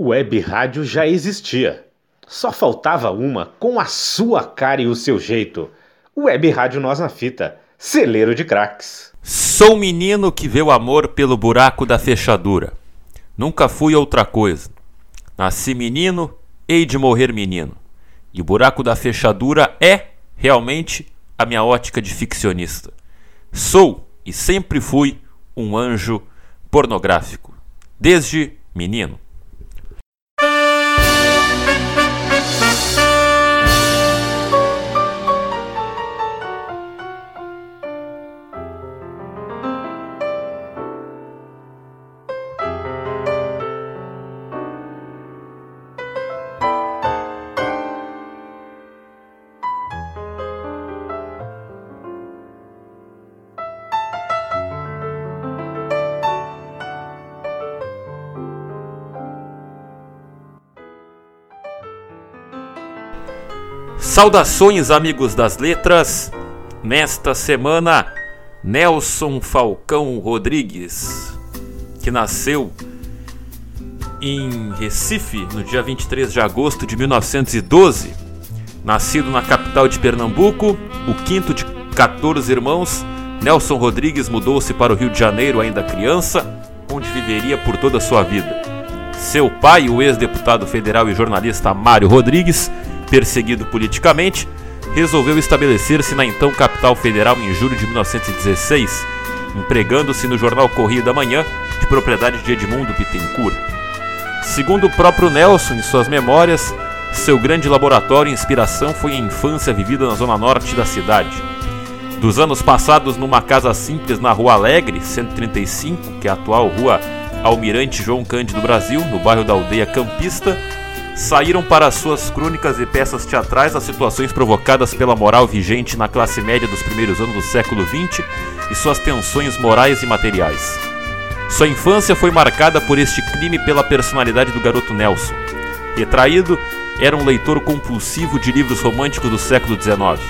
Web rádio já existia. Só faltava uma com a sua cara e o seu jeito. Web Rádio Nós na Fita, celeiro de craques. Sou menino que vê o amor pelo buraco da fechadura. Nunca fui outra coisa. Nasci menino, hei de morrer menino. E o buraco da fechadura é, realmente, a minha ótica de ficcionista. Sou e sempre fui um anjo pornográfico. Desde menino. Saudações, amigos das letras. Nesta semana, Nelson Falcão Rodrigues, que nasceu em Recife no dia 23 de agosto de 1912, nascido na capital de Pernambuco, o quinto de 14 irmãos, Nelson Rodrigues mudou-se para o Rio de Janeiro ainda criança, onde viveria por toda a sua vida. Seu pai, o ex-deputado federal e jornalista Mário Rodrigues, perseguido politicamente, resolveu estabelecer-se na então capital federal em julho de 1916, empregando-se no jornal Correio da Manhã, de propriedade de Edmundo Bittencourt. Segundo o próprio Nelson em suas memórias, seu grande laboratório e inspiração foi a infância vivida na zona norte da cidade. Dos anos passados numa casa simples na Rua Alegre, 135, que é a atual Rua Almirante João Cândido Brasil, no bairro da Aldeia Campista, saíram para suas crônicas e peças teatrais as situações provocadas pela moral vigente na classe média dos primeiros anos do século XX e suas tensões morais e materiais. Sua infância foi marcada por este crime pela personalidade do garoto Nelson. Retraído, era um leitor compulsivo de livros românticos do século XIX.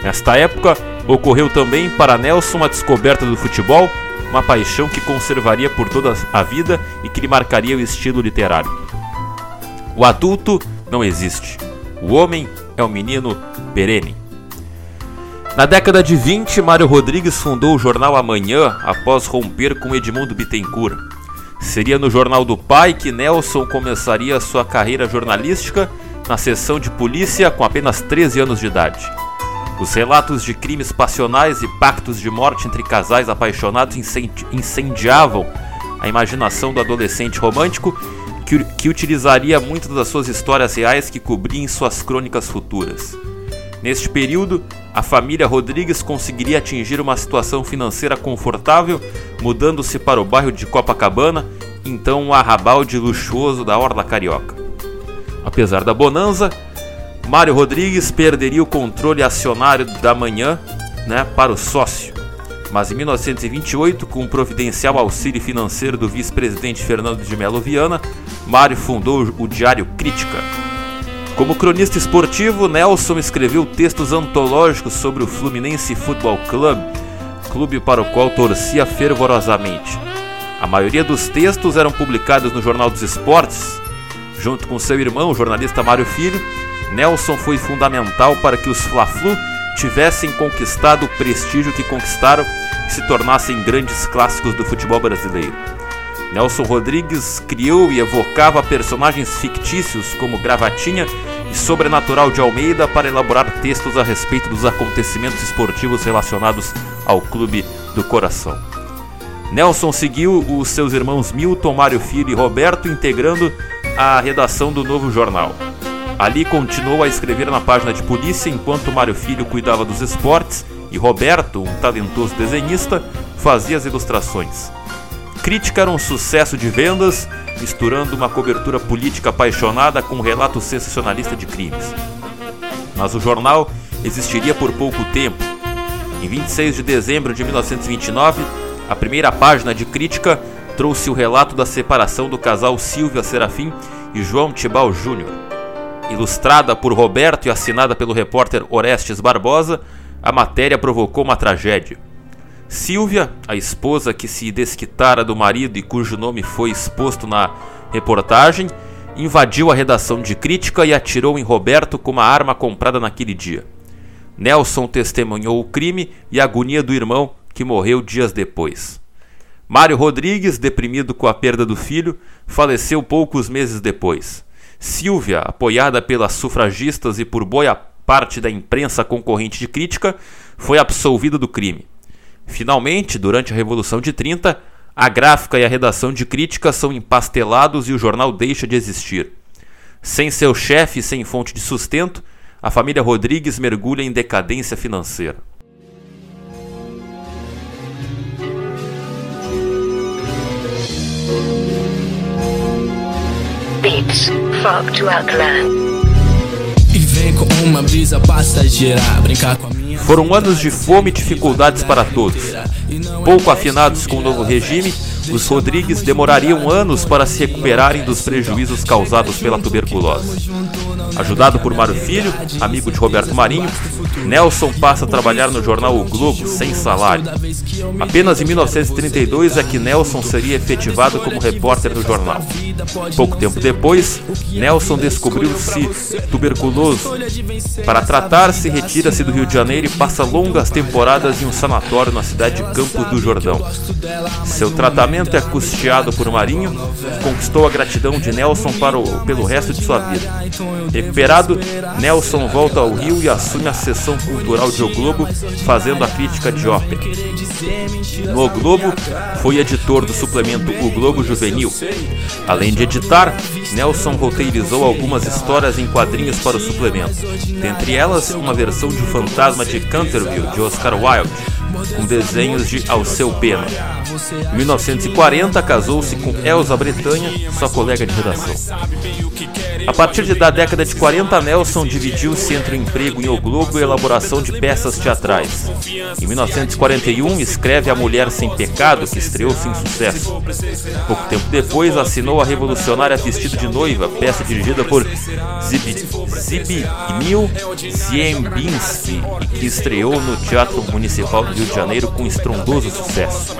Nesta época, ocorreu também para Nelson a descoberta do futebol, uma paixão que conservaria por toda a vida e que lhe marcaria o estilo literário. O adulto não existe. O homem é um menino perene. Na década de 20, Mário Rodrigues fundou o jornal Amanhã após romper com Edmundo Bittencourt. Seria no jornal do pai que Nelson começaria sua carreira jornalística na seção de polícia com apenas 13 anos de idade. Os relatos de crimes passionais e pactos de morte entre casais apaixonados incendiavam a imaginação do adolescente romântico que, que utilizaria muitas das suas histórias reais que cobria em suas crônicas futuras. Neste período, a família Rodrigues conseguiria atingir uma situação financeira confortável, mudando-se para o bairro de Copacabana, então um arrabalde luxuoso da Orla Carioca. Apesar da bonança, Mário Rodrigues perderia o controle acionário da manhã né, para o sócio, mas em 1928, com o providencial auxílio financeiro do vice-presidente Fernando de Melo Viana, Mário fundou o Diário Crítica. Como cronista esportivo, Nelson escreveu textos antológicos sobre o Fluminense Futebol Clube, clube para o qual torcia fervorosamente. A maioria dos textos eram publicados no Jornal dos Esportes. Junto com seu irmão, o jornalista Mário Filho, Nelson foi fundamental para que os Fla-Flu tivessem conquistado o prestígio que conquistaram e se tornassem grandes clássicos do futebol brasileiro. Nelson Rodrigues criou e evocava personagens fictícios como Gravatinha e Sobrenatural de Almeida para elaborar textos a respeito dos acontecimentos esportivos relacionados ao Clube do Coração. Nelson seguiu os seus irmãos Milton, Mário Filho e Roberto integrando a redação do novo jornal. Ali continuou a escrever na página de polícia enquanto Mário Filho cuidava dos esportes e Roberto, um talentoso desenhista, fazia as ilustrações. Crítica era um sucesso de vendas, misturando uma cobertura política apaixonada com um relato sensacionalista de crimes. Mas o jornal existiria por pouco tempo. Em 26 de dezembro de 1929, a primeira página de crítica trouxe o relato da separação do casal Silvia Serafim e João Tibal Júnior. Ilustrada por Roberto e assinada pelo repórter Orestes Barbosa, a matéria provocou uma tragédia. Silvia, a esposa que se desquitara do marido e cujo nome foi exposto na reportagem, invadiu a redação de crítica e atirou em Roberto com uma arma comprada naquele dia. Nelson testemunhou o crime e a agonia do irmão, que morreu dias depois. Mário Rodrigues, deprimido com a perda do filho, faleceu poucos meses depois. Silvia, apoiada pelas sufragistas e por boa parte da imprensa concorrente de crítica, foi absolvida do crime. Finalmente, durante a Revolução de 30, a gráfica e a redação de crítica são empastelados e o jornal deixa de existir. Sem seu chefe e sem fonte de sustento, a família Rodrigues mergulha em decadência financeira. Beats, to. Vem com uma brisa passageira, brincar com a minha foram anos de fome e dificuldades para todos. Pouco afinados com o novo regime, os Rodrigues demorariam anos para se recuperarem dos prejuízos causados pela tuberculose. Ajudado por Mário Filho, amigo de Roberto Marinho, Nelson passa a trabalhar no jornal O Globo sem salário. Apenas em 1932 é que Nelson seria efetivado como repórter do jornal. Pouco tempo depois, Nelson descobriu-se tuberculoso. Para tratar-se, retira-se do Rio de Janeiro e passa longas temporadas em um sanatório na cidade de Campos do Jordão. Seu tratamento é custeado por Marinho, conquistou a gratidão de Nelson para o, pelo resto de sua vida. Recuperado, Nelson volta ao Rio e assume a seção cultural de O Globo, fazendo a crítica de ópera. No Globo, foi editor do suplemento O Globo Juvenil. Além de editar, Nelson roteirizou algumas histórias em quadrinhos para o suplemento, dentre elas uma versão de Fantasma de Canterville de Oscar Wilde com desenhos de Alceu Pena. Em 1940, casou-se com Elsa Bretanha, sua colega de redação. A partir da década de 40, Nelson dividiu-se entre o emprego em O Globo e a elaboração de peças teatrais. Em 1941, escreve A Mulher Sem Pecado, que estreou sem sucesso. Pouco tempo depois, assinou A Revolucionária Vestido de Noiva, peça dirigida por Zbigniew Ziembinski que estreou no Teatro Municipal do Rio de Janeiro com estrondoso sucesso.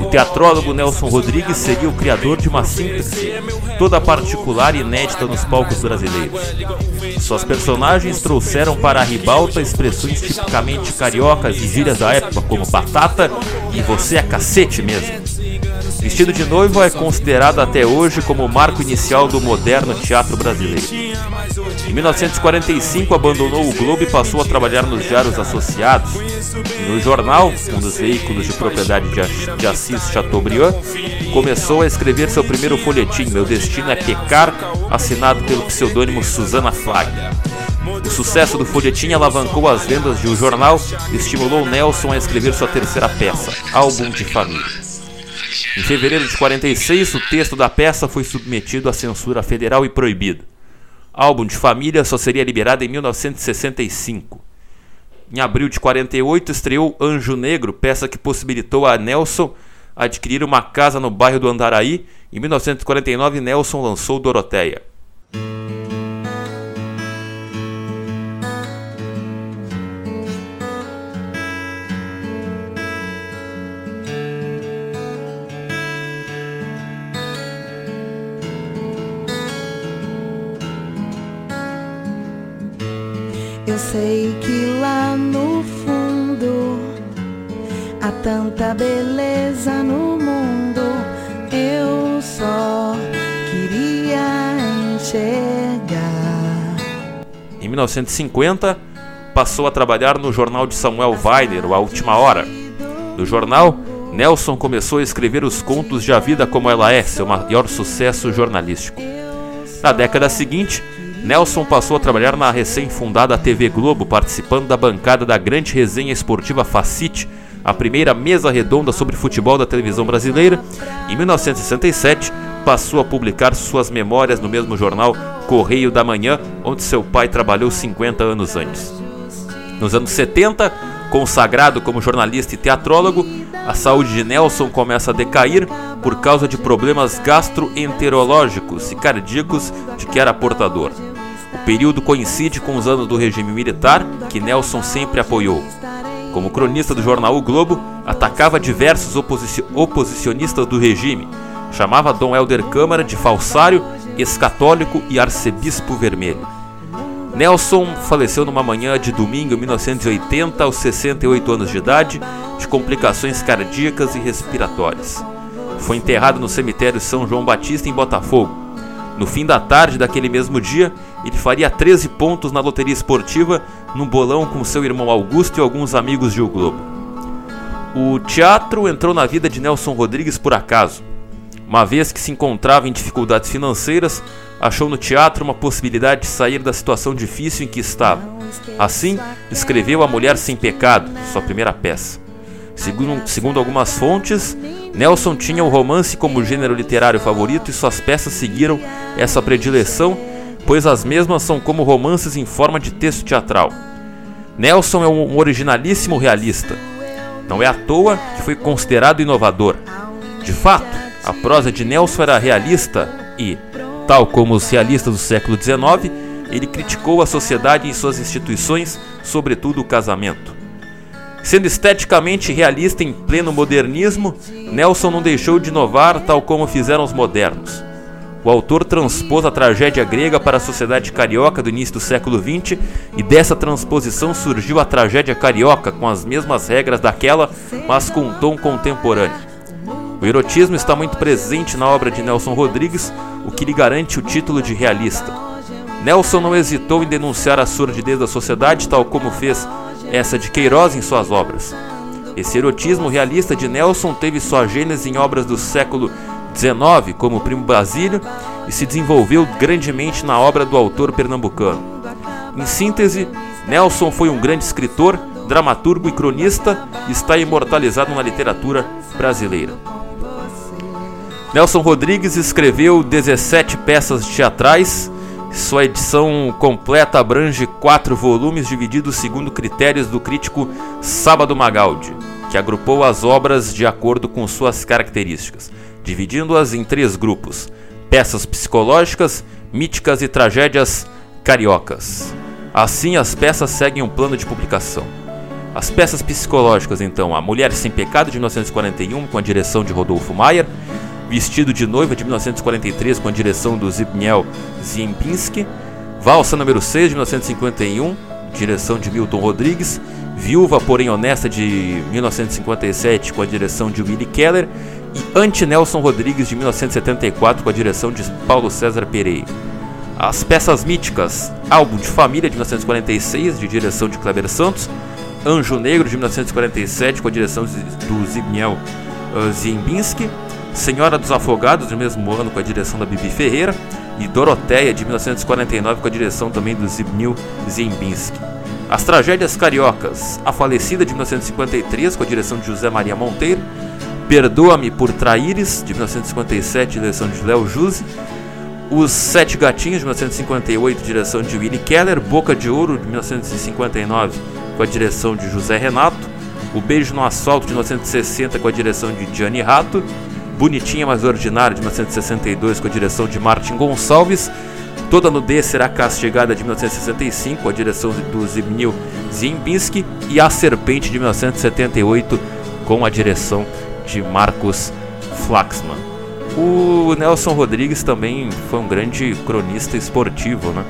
O teatrólogo Nelson Rodrigues seria o criador de uma síntese toda particular e inédita nos palcos brasileiros. Suas personagens trouxeram para a ribalta expressões tipicamente cariocas e gírias da época, como batata e você é cacete mesmo. Vestido de Noivo é considerado até hoje como o marco inicial do moderno teatro brasileiro. Em 1945 abandonou o Globo e passou a trabalhar nos Diários Associados. No jornal, um dos veículos de propriedade de Assis Chateaubriand, começou a escrever seu primeiro folhetim, Meu Destino é Pecar, assinado pelo pseudônimo Susana Flag. O sucesso do folhetim alavancou as vendas de um jornal e estimulou Nelson a escrever sua terceira peça, Álbum de Família. Em fevereiro de 46, o texto da peça foi submetido à censura federal e proibido. Álbum de família só seria liberado em 1965. Em abril de 48, estreou Anjo Negro, peça que possibilitou a Nelson adquirir uma casa no bairro do Andaraí. Em 1949, Nelson lançou Doroteia. Enxergar. Em 1950, passou a trabalhar no jornal de Samuel Weiner, A Última Hora. No jornal, Nelson começou a escrever os contos de A Vida Como Ela É, seu maior sucesso jornalístico. Na década seguinte, Nelson passou a trabalhar na recém-fundada TV Globo, participando da bancada da grande resenha esportiva Facite, a primeira mesa redonda sobre futebol da televisão brasileira. Em 1967, passou a publicar suas memórias no mesmo jornal Correio da Manhã, onde seu pai trabalhou 50 anos antes. Nos anos 70, consagrado como jornalista e teatrólogo, a saúde de Nelson começa a decair por causa de problemas gastroenterológicos e cardíacos de que era portador. O período coincide com os anos do regime militar, que Nelson sempre apoiou. Como cronista do jornal O Globo, atacava diversos oposicionistas do regime, chamava Dom Helder Câmara de falsário e ex-católico e arcebispo vermelho. Nelson faleceu numa manhã de domingo em 1980, aos 68 anos de idade, de complicações cardíacas e respiratórias. Foi enterrado no cemitério São João Batista, em Botafogo. No fim da tarde daquele mesmo dia, ele faria 13 pontos na loteria esportiva, num bolão com seu irmão Augusto e alguns amigos de O Globo. O teatro entrou na vida de Nelson Rodrigues por acaso. Uma vez que se encontrava em dificuldades financeiras, achou no teatro uma possibilidade de sair da situação difícil em que estava. Assim, escreveu A Mulher Sem Pecado, sua primeira peça. Segundo, segundo algumas fontes, Nelson tinha o romance como gênero literário favorito e suas peças seguiram essa predileção, pois as mesmas são como romances em forma de texto teatral. Nelson é um originalíssimo realista. Não é à toa que foi considerado inovador. De fato, a prosa de Nelson era realista e, Tal como os realistas do século XIX, ele criticou a sociedade e suas instituições, sobretudo o casamento. Sendo esteticamente realista em pleno modernismo, Nelson não deixou de inovar tal como fizeram os modernos. O autor transpôs a tragédia grega para a sociedade carioca do início do século XX e dessa transposição surgiu a tragédia carioca com as mesmas regras daquela, mas com um tom contemporâneo. O erotismo está muito presente na obra de Nelson Rodrigues, o que lhe garante o título de realista. Nelson não hesitou em denunciar a surdidez da sociedade, tal como fez essa de Queiroz em suas obras. Esse erotismo realista de Nelson teve sua gênese em obras do século XIX, como Primo Basílio, e se desenvolveu grandemente na obra do autor pernambucano. Em síntese, Nelson foi um grande escritor, dramaturgo e cronista e está imortalizado na literatura brasileira. Nelson Rodrigues escreveu 17 peças teatrais. Sua edição completa abrange quatro volumes divididos segundo critérios do crítico Sábado Magaldi, que agrupou as obras de acordo com suas características, dividindo-as em três grupos: peças psicológicas, míticas e tragédias cariocas. Assim, as peças seguem um plano de publicação. As peças psicológicas, então, A Mulher Sem Pecado, de 1941, com a direção de Rodolfo Maier, Vestido de Noiva de 1943 com a direção do Zbigniew Ziembinski, Valsa número 6 de 1951, direção de Milton Rodrigues, Viúva porém honesta de 1957 com a direção de Willy Keller. E Anti-Nelson Rodrigues de 1974 com a direção de Paulo César Pereira. As peças míticas, álbum de família de 1946 de direção de Kleber Santos, Anjo Negro de 1947 com a direção do Zbigniew uh, Ziembinski Senhora dos Afogados, do mesmo ano, com a direção da Bibi Ferreira, e Doroteia, de 1949, com a direção também do Zbigniew Ziembinski. As Tragédias Cariocas, A Falecida, de 1953, com a direção de José Maria Monteiro, Perdoa-me por Traíres, de 1957, direção de Léo Juse, Os Sete Gatinhos, de 1958, direção de Willy Keller, Boca de Ouro, de 1959, com a direção de José Renato, O Beijo no Asfalto, de 1960, com a direção de Gianni Rato, Bonitinha Mas Ordinária, de 1962, com a direção de Martin Gonçalves. Toda Nudez Será Castigada, de 1965, com a direção do Zbigniew Ziembinski. E A Serpente, de 1978, com a direção de Marcos Flaxman. O Nelson Rodrigues também foi um grande cronista esportivo, né?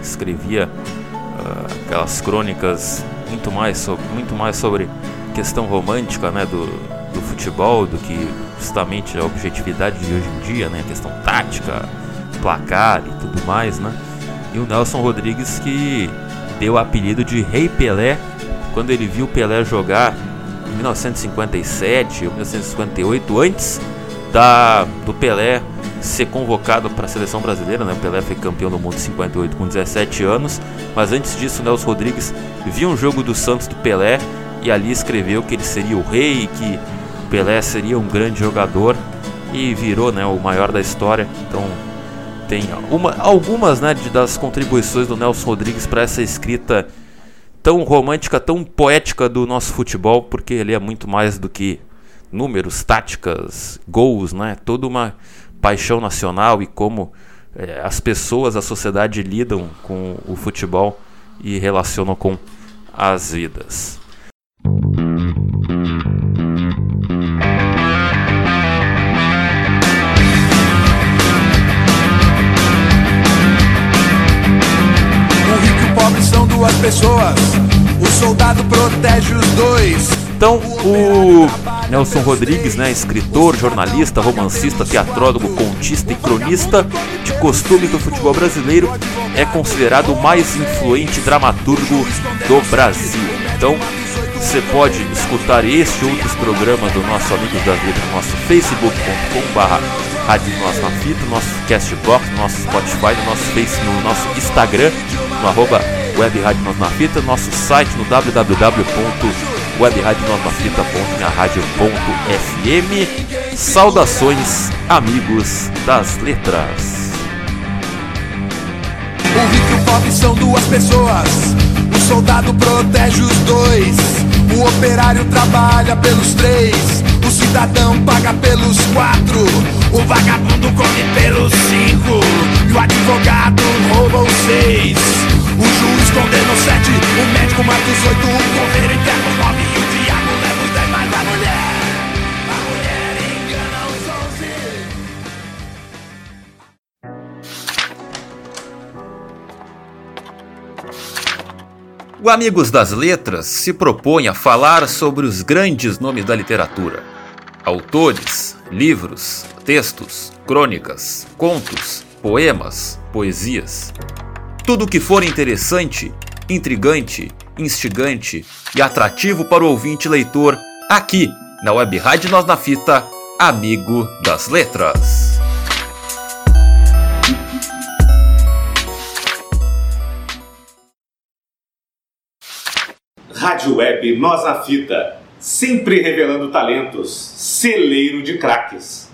Escrevia uh, aquelas crônicas muito mais, sobre, muito mais sobre questão romântica né, do, do futebol do que justamente a objetividade de hoje em dia, né? A questão tática, placar e tudo mais, né? E o Nelson Rodrigues que deu o apelido de Rei Pelé quando ele viu Pelé jogar em 1957 ou 1958, antes da, do Pelé ser convocado para a seleção brasileira, né? O Pelé foi campeão do mundo em 58 com 17 anos, mas antes disso, o Nelson Rodrigues viu um jogo do Santos do Pelé e ali escreveu que ele seria o rei, que Pelé seria um grande jogador e virou né, o maior da história. Então tem uma, algumas né, de, das contribuições do Nelson Rodrigues para essa escrita tão romântica, tão poética do nosso futebol, porque ele é muito mais do que números, táticas, gols, né? Toda uma paixão nacional e como é, as pessoas, a sociedade lidam com o futebol e relacionam com as vidas. Pessoas. O soldado protege os dois. Então, o Nelson Rodrigues, né, escritor, jornalista, romancista, teatrólogo, contista e cronista de costumes do futebol brasileiro, é considerado o mais influente dramaturgo do Brasil. Então, você pode escutar este e outros programas do nosso Amigos das Letras no nosso facebook.com.br Rádio Nós na Fita, no nosso Castbox, no nosso Spotify, no nosso Facebook, no nosso Instagram, no arroba Web Rádio Nós na Fita, nosso site no www.webradionosnafita.minharadio.fm Saudações, amigos das letras. O rico e o pobre são duas pessoas. O soldado protege os dois. O operário trabalha pelos três. O cidadão paga pelos quatro. O vagabundo come pelos cinco. E o advogado rouba os seis. O juiz condena os sete. O médico os oito. O coveiro enterra os nove. E o diabo leva os dez. A mulher. O Amigos das Letras se propõe a falar sobre os grandes nomes da literatura. Autores, livros, textos, crônicas, contos, poemas, poesias. Tudo que for interessante, intrigante, instigante e atrativo para o ouvinte leitor, aqui na Web Rádio Nós na Fita, Amigo das Letras. Rádio Web Nós na Fita, sempre revelando talentos, celeiro de craques.